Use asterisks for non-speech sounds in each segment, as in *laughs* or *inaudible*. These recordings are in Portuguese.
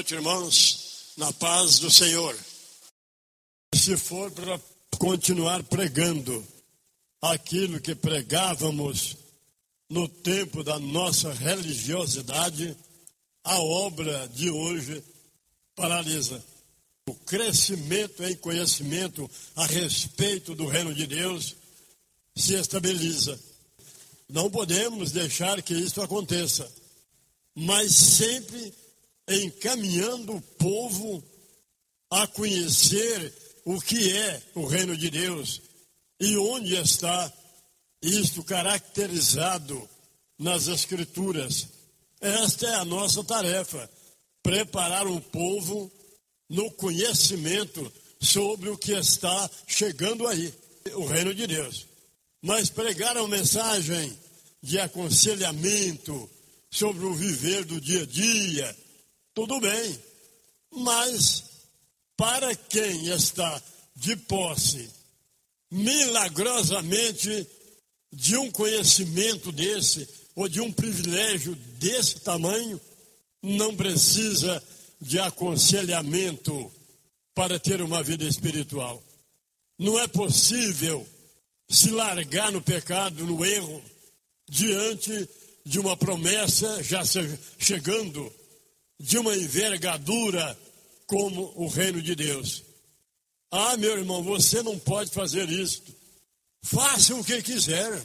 Noite, irmãos, na paz do Senhor. Se for para continuar pregando aquilo que pregávamos no tempo da nossa religiosidade, a obra de hoje paralisa. O crescimento em conhecimento a respeito do reino de Deus se estabiliza. Não podemos deixar que isso aconteça, mas sempre encaminhando o povo a conhecer o que é o reino de Deus e onde está isto caracterizado nas Escrituras. Esta é a nossa tarefa: preparar o povo no conhecimento sobre o que está chegando aí, o reino de Deus. Mas pregar uma mensagem de aconselhamento sobre o viver do dia a dia, tudo bem. Mas para quem está de posse milagrosamente de um conhecimento desse ou de um privilégio desse tamanho, não precisa de aconselhamento para ter uma vida espiritual. Não é possível se largar no pecado, no erro, diante de uma promessa já chegando, de uma envergadura como o reino de Deus. Ah, meu irmão, você não pode fazer isso. Faça o que quiser.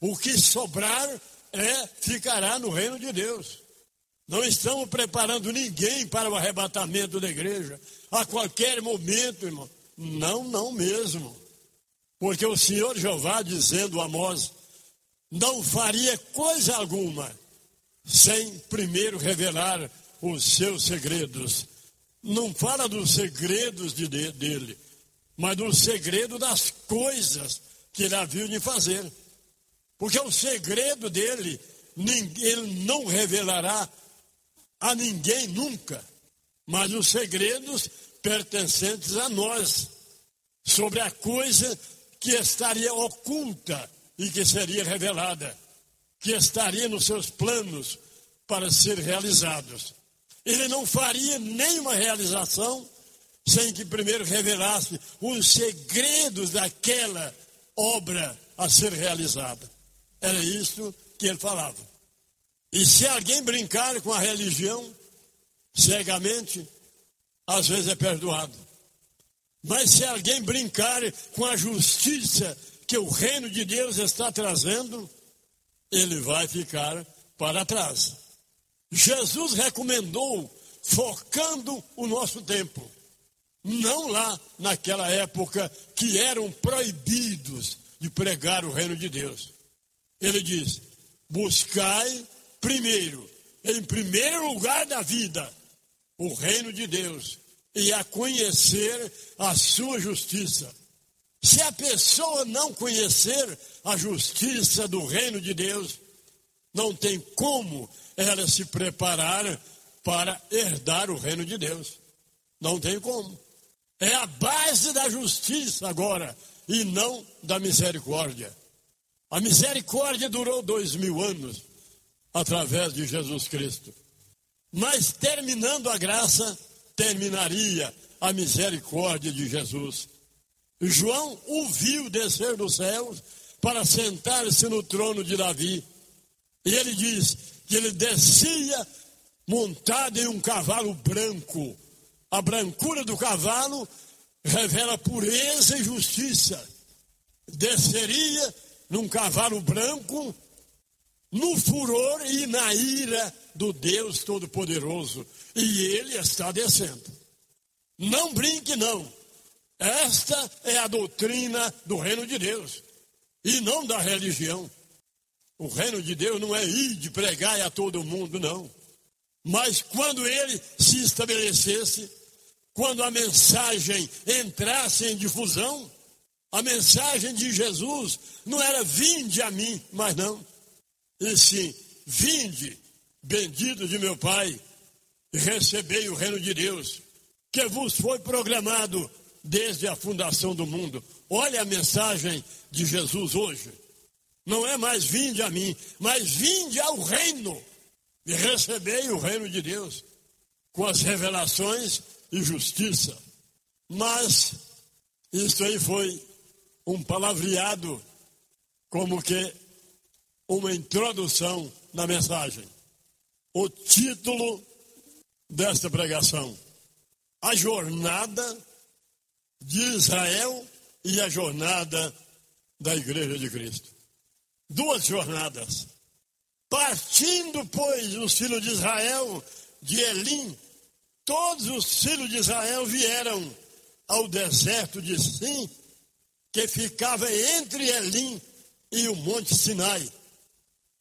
O que sobrar é ficará no reino de Deus. Não estamos preparando ninguém para o arrebatamento da igreja a qualquer momento, irmão. Não, não mesmo. Porque o Senhor Jeová, dizendo a Amós, não faria coisa alguma sem primeiro revelar os seus segredos. Não fala dos segredos de, dele, mas do segredo das coisas que ele havia de fazer. Porque o segredo dele, ele não revelará a ninguém nunca, mas os segredos pertencentes a nós, sobre a coisa que estaria oculta e que seria revelada, que estaria nos seus planos para ser realizados. Ele não faria nenhuma realização sem que primeiro revelasse os segredos daquela obra a ser realizada. Era isso que ele falava. E se alguém brincar com a religião cegamente, às vezes é perdoado. Mas se alguém brincar com a justiça que o reino de Deus está trazendo, ele vai ficar para trás. Jesus recomendou focando o nosso tempo. Não lá naquela época que eram proibidos de pregar o reino de Deus. Ele diz: buscai primeiro, em primeiro lugar da vida, o reino de Deus e a conhecer a sua justiça. Se a pessoa não conhecer a justiça do reino de Deus, não tem como ela se preparar para herdar o reino de Deus. Não tem como. É a base da justiça agora e não da misericórdia. A misericórdia durou dois mil anos através de Jesus Cristo. Mas terminando a graça, terminaria a misericórdia de Jesus. João o viu descer dos céus para sentar-se no trono de Davi. E ele diz que ele descia montado em um cavalo branco. A brancura do cavalo revela pureza e justiça. Desceria num cavalo branco, no furor e na ira do Deus Todo-Poderoso. E ele está descendo. Não brinque, não. Esta é a doutrina do reino de Deus e não da religião. O reino de Deus não é ir de pregar a todo mundo, não. Mas quando ele se estabelecesse, quando a mensagem entrasse em difusão, a mensagem de Jesus não era vinde a mim, mas não. E sim, vinde, bendito de meu Pai, e recebei o reino de Deus, que vos foi programado desde a fundação do mundo. Olha a mensagem de Jesus hoje. Não é mais vinde a mim, mas vinde ao reino. E recebei o reino de Deus. com as revelações e justiça. Mas isso aí foi um palavreado como que uma introdução na mensagem. O título desta pregação: A jornada de Israel e a jornada da Igreja de Cristo. Duas jornadas. Partindo, pois, os filhos de Israel de Elim, todos os filhos de Israel vieram ao deserto de Sim, que ficava entre Elim e o Monte Sinai,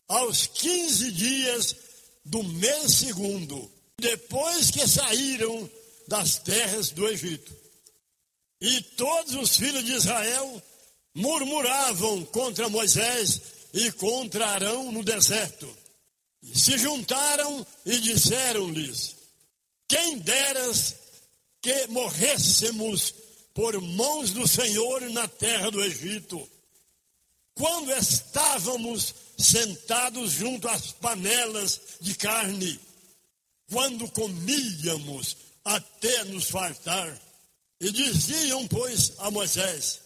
aos 15 dias do mês segundo, depois que saíram das terras do Egito. E todos os filhos de Israel murmuravam contra Moisés e contra Arão no deserto. Se juntaram e disseram-lhes: Quem deras que morrêssemos por mãos do Senhor na terra do Egito, quando estávamos sentados junto às panelas de carne, quando comíamos até nos fartar. E diziam, pois, a Moisés: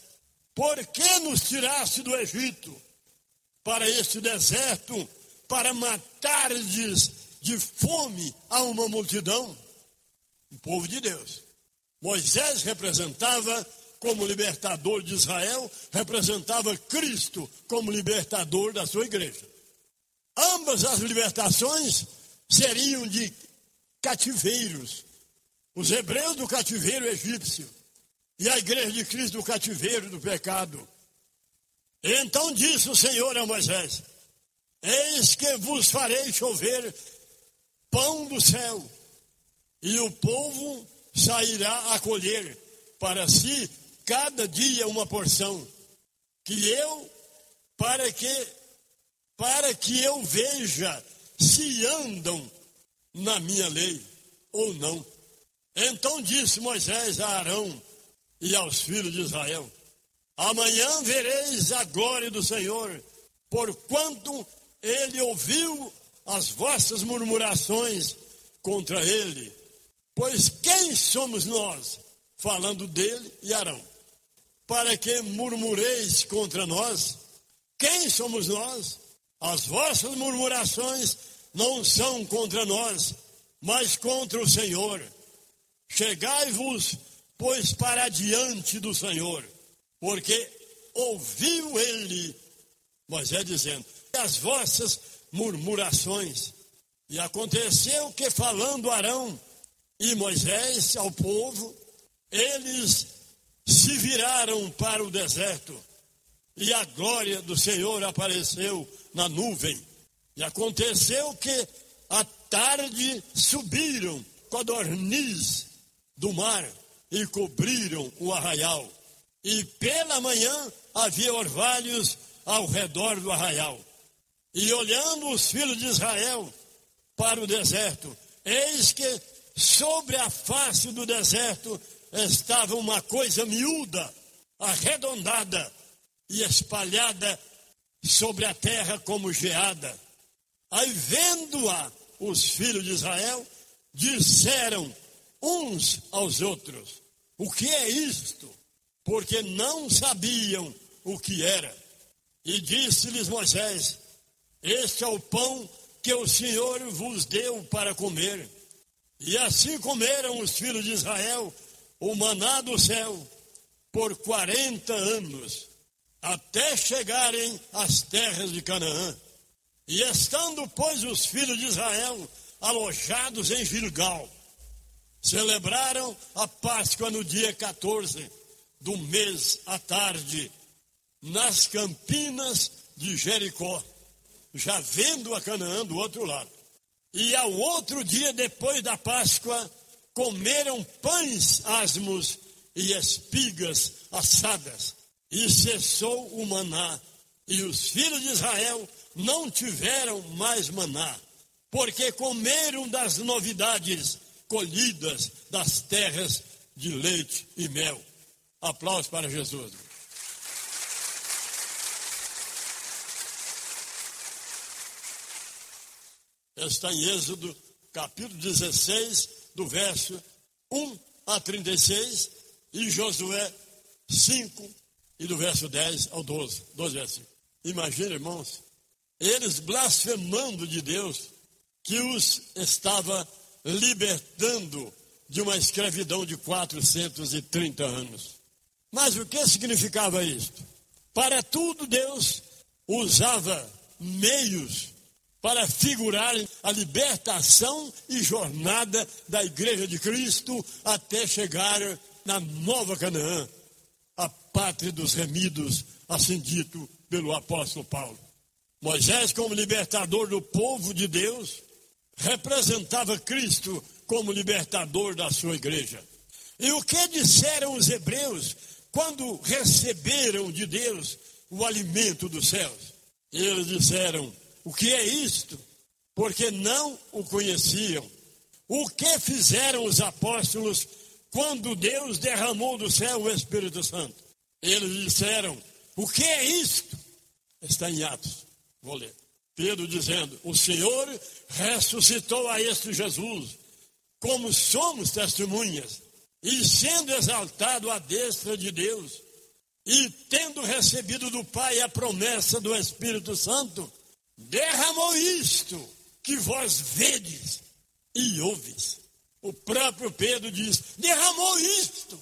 Por que nos tiraste do Egito para este deserto para matardes de fome a uma multidão? O povo de Deus. Moisés representava como libertador de Israel, representava Cristo como libertador da sua igreja. Ambas as libertações seriam de cativeiros. Os hebreus do cativeiro egípcio e a igreja de Cristo do cativeiro do pecado. Então disse o Senhor a Moisés: Eis que vos farei chover pão do céu, e o povo sairá a colher para si cada dia uma porção, que eu, para que, para que eu veja se andam na minha lei ou não. Então disse Moisés a Arão e aos filhos de Israel: Amanhã vereis a glória do Senhor, porquanto ele ouviu as vossas murmurações contra ele. Pois quem somos nós? Falando dele e Arão. Para que murmureis contra nós? Quem somos nós? As vossas murmurações não são contra nós, mas contra o Senhor. Chegai-vos, pois, para diante do Senhor, porque ouviu ele, Moisés dizendo, as vossas murmurações. E aconteceu que, falando Arão e Moisés ao povo, eles se viraram para o deserto. E a glória do Senhor apareceu na nuvem. E aconteceu que à tarde subiram codorniz do mar e cobriram o arraial. E pela manhã havia orvalhos ao redor do arraial. E olhando os filhos de Israel para o deserto, eis que sobre a face do deserto estava uma coisa miúda, arredondada e espalhada sobre a terra como geada. Aí, vendo-a, os filhos de Israel disseram uns aos outros: O que é isto? Porque não sabiam o que era. E disse-lhes Moisés: este é o pão que o Senhor vos deu para comer. E assim comeram os filhos de Israel o maná do céu por quarenta anos, até chegarem às terras de Canaã. E estando, pois, os filhos de Israel alojados em Gilgal, celebraram a Páscoa no dia 14 do mês à tarde, nas campinas de Jericó já vendo a Canaã do outro lado. E ao outro dia, depois da Páscoa, comeram pães asmos e espigas assadas. E cessou o maná. E os filhos de Israel não tiveram mais maná, porque comeram das novidades colhidas das terras de leite e mel. Aplausos para Jesus. está em Êxodo, capítulo 16, do verso 1 a 36, e Josué 5, e do verso 10 ao 12, 12 versículos. Imagina, irmãos, eles blasfemando de Deus, que os estava libertando de uma escravidão de 430 anos. Mas o que significava isto? Para tudo Deus usava meios para figurar a libertação e jornada da Igreja de Cristo até chegar na Nova Canaã, a pátria dos remidos, assim dito pelo apóstolo Paulo. Moisés, como libertador do povo de Deus, representava Cristo como libertador da sua igreja. E o que disseram os hebreus quando receberam de Deus o alimento dos céus? Eles disseram: O que é isto? Porque não o conheciam. O que fizeram os apóstolos quando Deus derramou do céu o Espírito Santo? Eles disseram: O que é isto? Está em Atos. Vou ler. Pedro dizendo: O Senhor ressuscitou a este Jesus, como somos testemunhas, e sendo exaltado à destra de Deus, e tendo recebido do Pai a promessa do Espírito Santo, derramou isto que vós vedes e ouves. O próprio Pedro diz: derramou isto.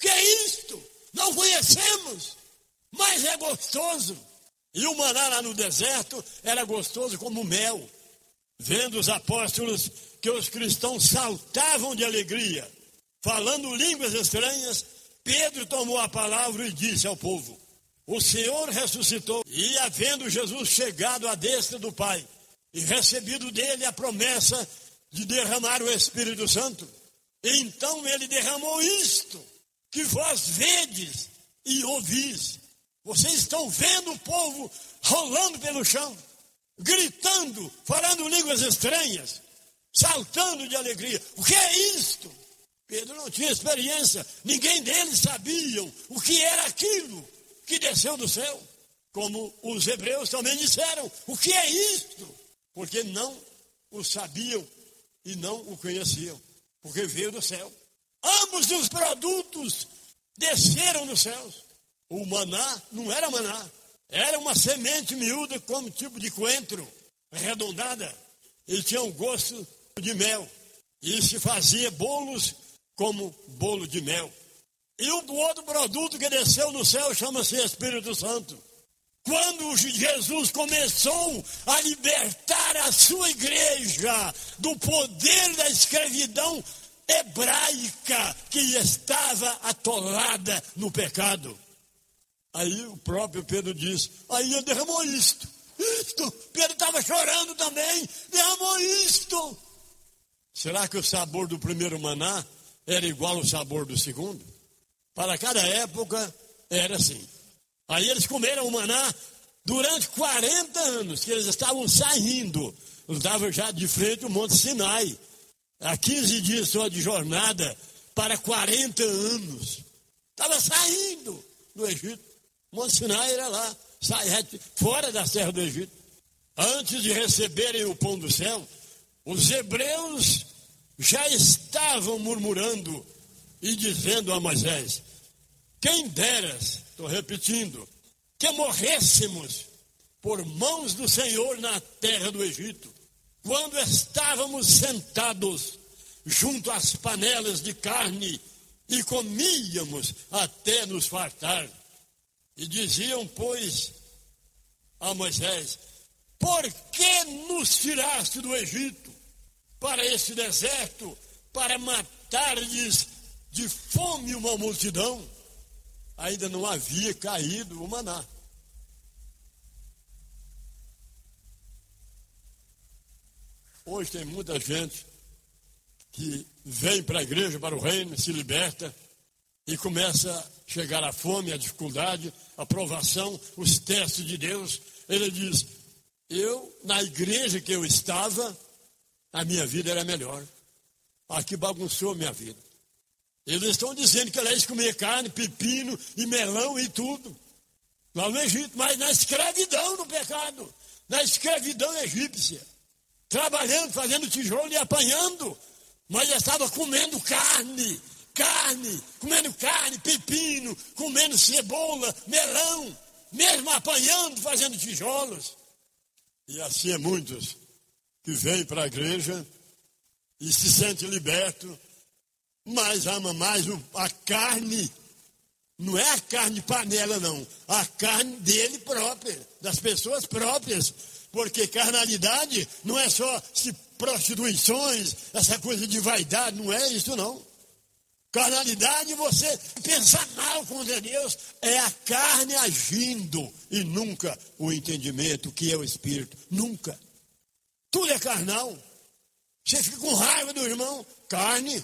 Que é isto? Não conhecemos, mas é gostoso. E o maná lá no deserto era gostoso como mel. Vendo os apóstolos que os cristãos saltavam de alegria, falando línguas estranhas, Pedro tomou a palavra e disse ao povo: O Senhor ressuscitou, e havendo Jesus chegado à destra do Pai, e recebido dele a promessa de derramar o Espírito Santo, então ele derramou isto que vós vedes e ouvis. Vocês estão vendo o povo rolando pelo chão, gritando, falando línguas estranhas, saltando de alegria. O que é isto? Pedro não tinha experiência, ninguém deles sabiam o que era aquilo que desceu do céu. Como os hebreus também disseram, o que é isto? Porque não o sabiam e não o conheciam, porque veio do céu. Ambos os produtos desceram dos céus. O maná não era maná, era uma semente miúda como tipo de coentro, arredondada. E tinha um gosto de mel. E se fazia bolos como bolo de mel. E o outro produto que desceu do céu chama-se Espírito Santo. Quando Jesus começou a libertar a sua igreja do poder da escravidão hebraica que estava atolada no pecado. Aí o próprio Pedro diz: aí ele derramou isto, isto. Pedro estava chorando também, derramou isto. Será que o sabor do primeiro maná era igual ao sabor do segundo? Para cada época era assim. Aí eles comeram o maná durante 40 anos, que eles estavam saindo. Estavam já de frente ao Monte Sinai. Há 15 dias só de jornada para 40 anos. Estava saindo do Egito. Monte Sinai era lá, fora da terra do Egito. Antes de receberem o pão do céu, os hebreus já estavam murmurando e dizendo a Moisés: Quem deras, estou repetindo, que morrêssemos por mãos do Senhor na terra do Egito, quando estávamos sentados junto às panelas de carne e comíamos até nos fartar. E diziam, pois, a Moisés: Por que nos tiraste do Egito para esse deserto, para matar-lhes de fome uma multidão? Ainda não havia caído o maná. Hoje tem muita gente que vem para a igreja, para o reino, se liberta e começa a chegar a fome, a dificuldade, a provação, os testes de Deus. Ele diz: Eu, na igreja que eu estava, a minha vida era melhor. Aqui bagunçou a minha vida. Eles estão dizendo que eles comer carne, pepino e melão e tudo. Lá no Egito, mas na escravidão no pecado. Na escravidão egípcia. Trabalhando, fazendo tijolo e apanhando Mas estava comendo carne, carne, comendo carne, pepino, comendo cebola, melão, mesmo apanhando, fazendo tijolos. E assim é muitos que vêm para a igreja e se sentem libertos, mas ama mais a carne. Não é a carne panela, não. A carne dele própria, das pessoas próprias. Porque carnalidade não é só se prostituições, essa coisa de vaidade, não é isso não. Carnalidade, você pensar mal contra Deus, é a carne agindo e nunca o entendimento que é o Espírito. Nunca. Tudo é carnal. Você fica com raiva do irmão, carne.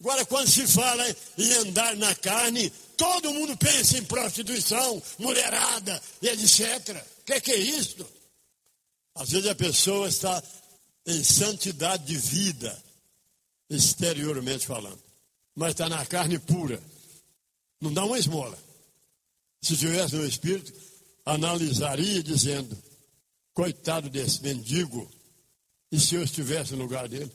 Agora, quando se fala em andar na carne, todo mundo pensa em prostituição, mulherada, etc. O que, que é isso? Às vezes a pessoa está em santidade de vida, exteriormente falando, mas está na carne pura. Não dá uma esmola. Se tivesse no Espírito, analisaria dizendo: coitado desse mendigo, e se eu estivesse no lugar dele?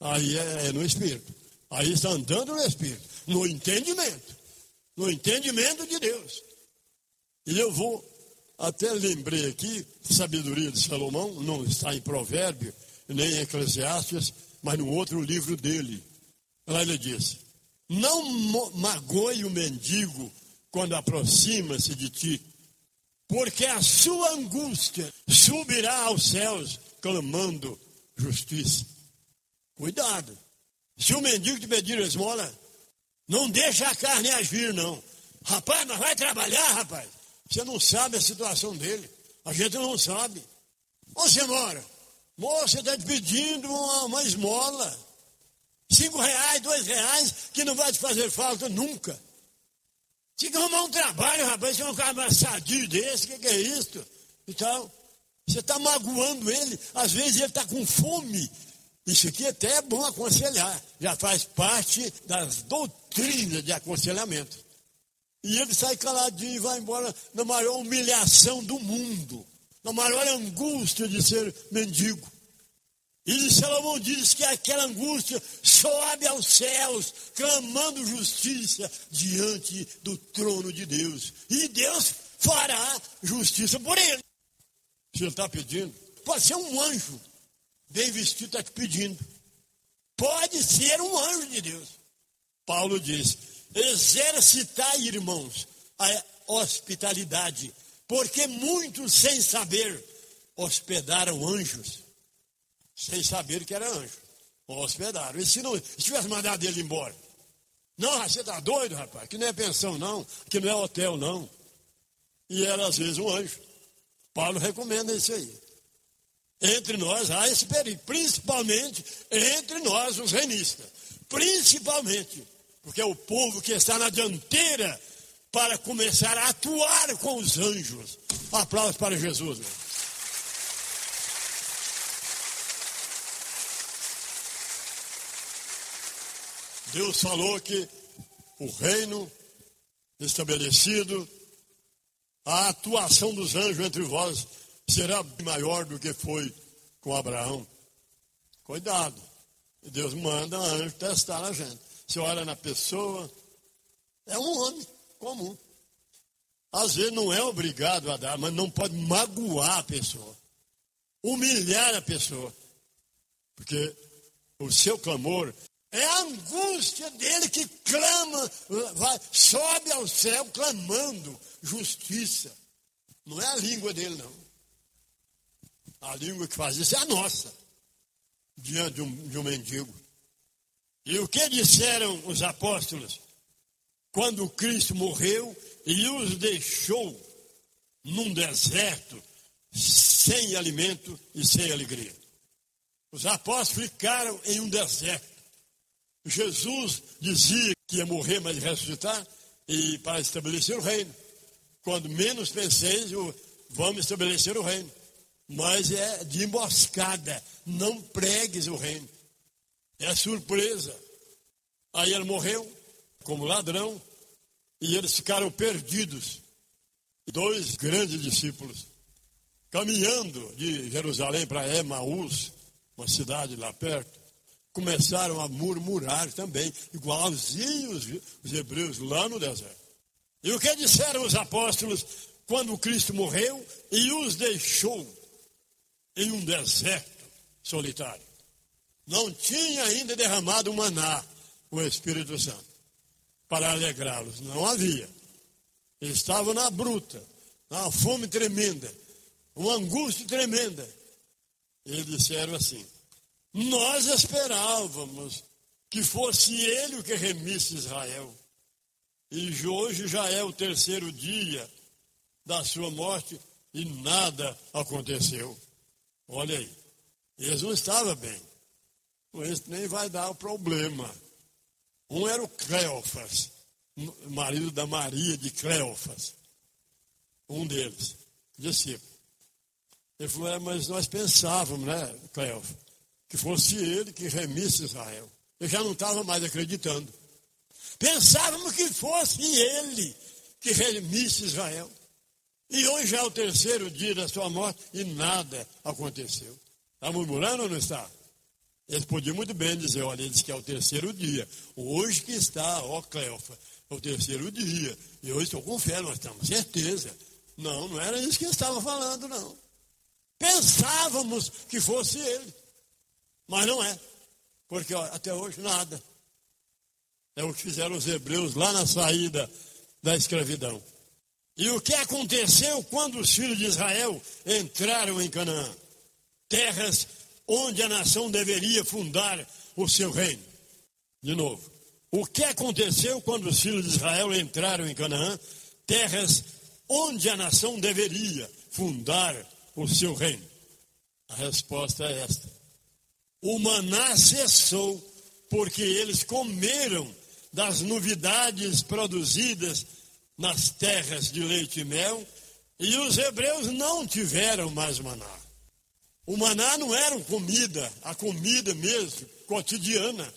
Aí é, é no Espírito. Aí está andando no Espírito, no entendimento, no entendimento de Deus. E eu vou até lembrei aqui, sabedoria de Salomão, não está em Provérbio, nem em Eclesiastes, mas no outro livro dele. Lá ele diz: Não magoe o mendigo quando aproxima-se de ti, porque a sua angústia subirá aos céus, clamando justiça. Cuidado. Se o mendigo te pedir esmola, não deixa a carne agir, não. Rapaz, mas vai trabalhar, rapaz. Você não sabe a situação dele. A gente não sabe. Onde você mora? Moça, está te pedindo uma, uma esmola. Cinco reais, dois reais, que não vai te fazer falta nunca. Tinha que arrumar um trabalho, rapaz. Você é um cara mais sadio desse, o que, que, é isso? Então, você está magoando ele. Às vezes ele está com fome. Isso aqui até é bom aconselhar. Já faz parte das doutrinas de aconselhamento. E ele sai caladinho e vai embora na maior humilhação do mundo, na maior angústia de ser mendigo. E Salomão diz que aquela angústia sobe aos céus, clamando justiça diante do trono de Deus. E Deus fará justiça por ele. Ele está pedindo, pode ser um anjo, bem vestido, está te pedindo. Pode ser um anjo de Deus. Paulo diz: exercitar, irmãos, a hospitalidade, porque muitos, sem saber, hospedaram anjos, sem saber que era anjo, hospedaram. E se não se tivesse mandado ele embora? Não, você está doido, rapaz, que não é pensão, não, que não é hotel, não. E era, às vezes, um anjo. Paulo recomenda isso aí. Entre nós há esse perigo, principalmente entre nós, os renistas. Principalmente porque é o povo que está na dianteira para começar a atuar com os anjos. Aplausos para Jesus. Meu. Deus falou que o reino estabelecido, a atuação dos anjos entre vós será maior do que foi com Abraão. Cuidado. Deus manda anjo testar a gente. Você olha na pessoa, é um homem comum. Às vezes não é obrigado a dar, mas não pode magoar a pessoa, humilhar a pessoa. Porque o seu clamor é a angústia dele que clama, vai, sobe ao céu clamando justiça. Não é a língua dele, não. A língua que faz isso é a nossa, diante de um, de um mendigo. E o que disseram os apóstolos? Quando Cristo morreu e os deixou num deserto, sem alimento e sem alegria. Os apóstolos ficaram em um deserto. Jesus dizia que ia morrer, mas ressuscitar, e para estabelecer o reino. Quando menos penseis, vamos estabelecer o reino. Mas é de emboscada, não pregues o reino. É surpresa. Aí ele morreu como ladrão e eles ficaram perdidos. Dois grandes discípulos, caminhando de Jerusalém para Emaús, uma cidade lá perto, começaram a murmurar também, igualzinhos os hebreus lá no deserto. E o que disseram os apóstolos quando Cristo morreu e os deixou em um deserto solitário? Não tinha ainda derramado maná o Espírito Santo para alegrá-los. Não havia. estavam na bruta, uma fome tremenda, uma angústia tremenda. Eles disseram assim: Nós esperávamos que fosse ele o que remisse Israel. E hoje já é o terceiro dia da sua morte e nada aconteceu. Olha aí. Eles não estavam bem. Esse nem vai dar o problema. Um era o Cleofas, marido da Maria de Cleofas. Um deles, discípulo. Ele falou, é, mas nós pensávamos, né, Cleofas, que fosse ele que remisse Israel. Eu já não estava mais acreditando. Pensávamos que fosse ele que remisse Israel. E hoje é o terceiro dia da sua morte e nada aconteceu. Está murmurando ou não está? Eles podiam muito bem dizer, olha, ele disse que é o terceiro dia. Hoje que está, ó Cleofa, é o terceiro dia. E hoje com fé, nós temos certeza. Não, não era isso que ele estava falando, não. Pensávamos que fosse ele. Mas não é. Porque ó, até hoje nada. É o que fizeram os hebreus lá na saída da escravidão. E o que aconteceu quando os filhos de Israel entraram em Canaã? Terras onde a nação deveria fundar o seu reino. De novo, o que aconteceu quando os filhos de Israel entraram em Canaã? Terras onde a nação deveria fundar o seu reino. A resposta é esta: o maná cessou porque eles comeram das novidades produzidas nas terras de leite e mel, e os hebreus não tiveram mais maná. O maná não era comida, a comida mesmo, cotidiana.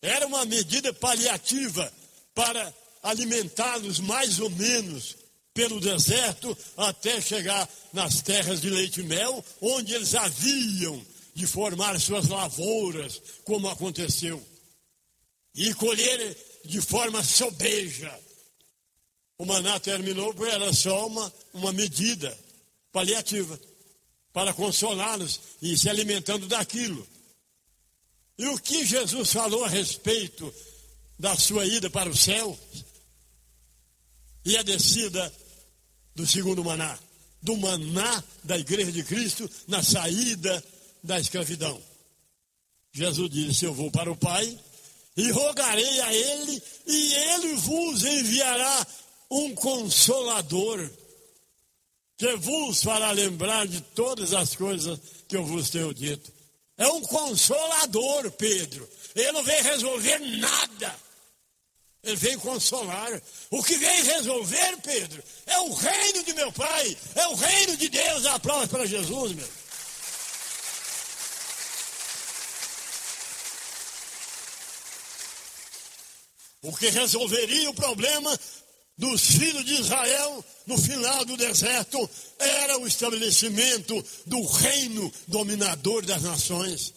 Era uma medida paliativa para alimentá-los mais ou menos pelo deserto até chegar nas terras de leite e mel, onde eles haviam de formar suas lavouras, como aconteceu, e colher de forma sobeja. O maná terminou era só uma, uma medida paliativa para consolá-los e se alimentando daquilo. E o que Jesus falou a respeito da sua ida para o céu e a descida do segundo maná, do maná da igreja de Cristo na saída da escravidão. Jesus disse: Eu vou para o Pai e rogarei a Ele, e Ele vos enviará um consolador que vos fará lembrar de todas as coisas que eu vos tenho dito. É um consolador, Pedro. Ele não vem resolver nada. Ele vem consolar. O que vem resolver, Pedro, é o reino de meu Pai, é o reino de Deus. Aplausos para Jesus, meu. O que resolveria o problema dos filhos de Israel no final do deserto era o estabelecimento do reino dominador das nações.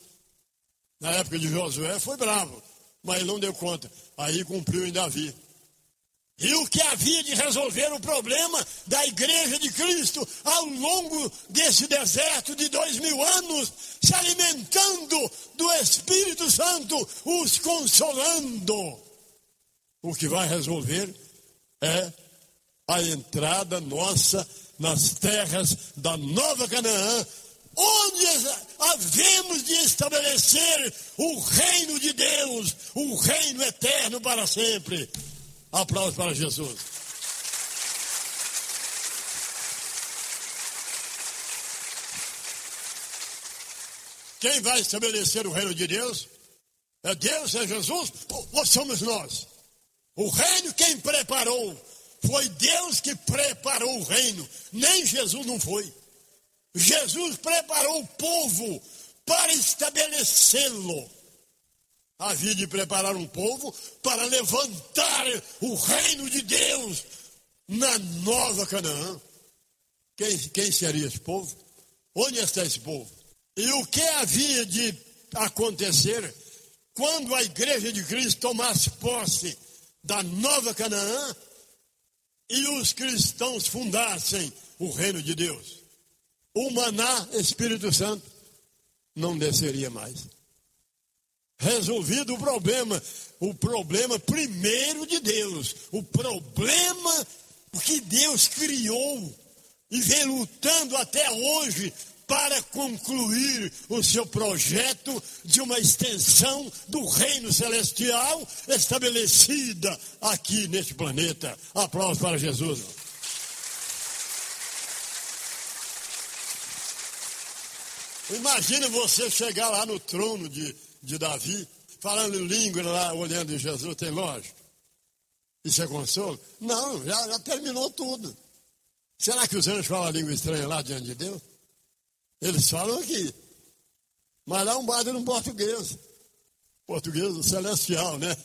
Na época de Josué foi bravo, mas ele não deu conta. Aí cumpriu em Davi. E o que havia de resolver o problema da igreja de Cristo ao longo desse deserto de dois mil anos, se alimentando do Espírito Santo, os consolando. O que vai resolver é a entrada nossa nas terras da Nova Canaã, onde havemos de estabelecer o reino de Deus, o reino eterno para sempre. Aplausos para Jesus. Quem vai estabelecer o reino de Deus? É Deus, é Jesus ou somos nós? O reino quem preparou foi Deus que preparou o reino, nem Jesus não foi. Jesus preparou o povo para estabelecê-lo. Havia de preparar um povo para levantar o reino de Deus na nova Canaã. Quem, quem seria esse povo? Onde está esse povo? E o que havia de acontecer quando a igreja de Cristo tomasse posse da nova Canaã e os cristãos fundassem o reino de Deus, o maná Espírito Santo não desceria mais. Resolvido o problema, o problema primeiro de Deus, o problema que Deus criou e vem lutando até hoje para concluir o seu projeto de uma extensão do reino celestial estabelecida aqui neste planeta. Aplausos para Jesus. Imagine você chegar lá no trono de, de Davi, falando língua lá, olhando em Jesus, tem lógico. Isso é consolo? Não, já, já terminou tudo. Será que os anjos falam língua estranha lá diante de Deus? Eles falam aqui. Mas lá um bate no português. Português celestial, né?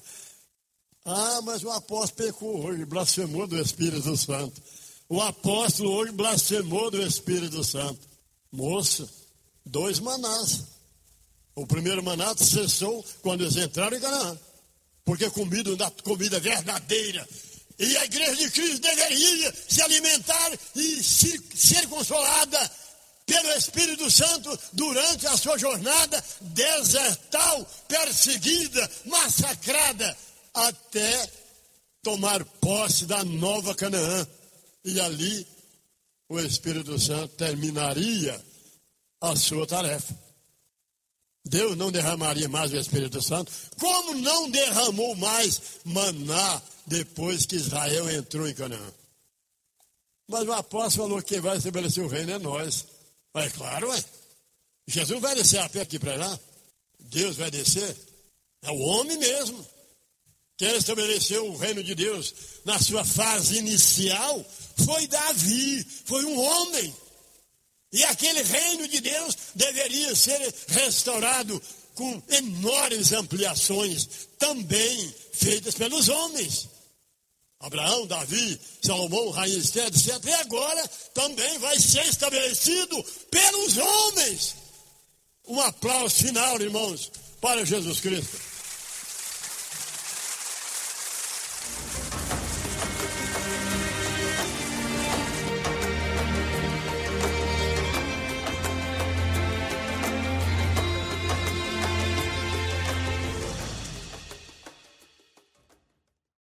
*laughs* ah, mas o apóstolo pecou hoje, blasfemou do Espírito Santo. O apóstolo hoje blasfemou do Espírito Santo. Moça, dois manás. O primeiro maná cessou quando eles entraram em Canaã. Porque comida, comida verdadeira. E a igreja de Cristo deveria se alimentar e ser consolada pelo Espírito Santo durante a sua jornada desertal, perseguida, massacrada, até tomar posse da nova Canaã. E ali o Espírito Santo terminaria a sua tarefa. Deus não derramaria mais o Espírito Santo, como não derramou mais maná depois que Israel entrou em Canaã. Mas o apóstolo falou que vai estabelecer o reino é nós. É claro, é. Jesus vai descer a pé aqui para lá. Deus vai descer. É o homem mesmo. Quem estabeleceu o reino de Deus na sua fase inicial foi Davi, foi um homem. E aquele reino de Deus deveria ser restaurado com enormes ampliações, também feitas pelos homens. Abraão, Davi, Salomão, Rainha Esther, etc. E agora também vai ser estabelecido pelos homens. Um aplauso final, irmãos, para Jesus Cristo.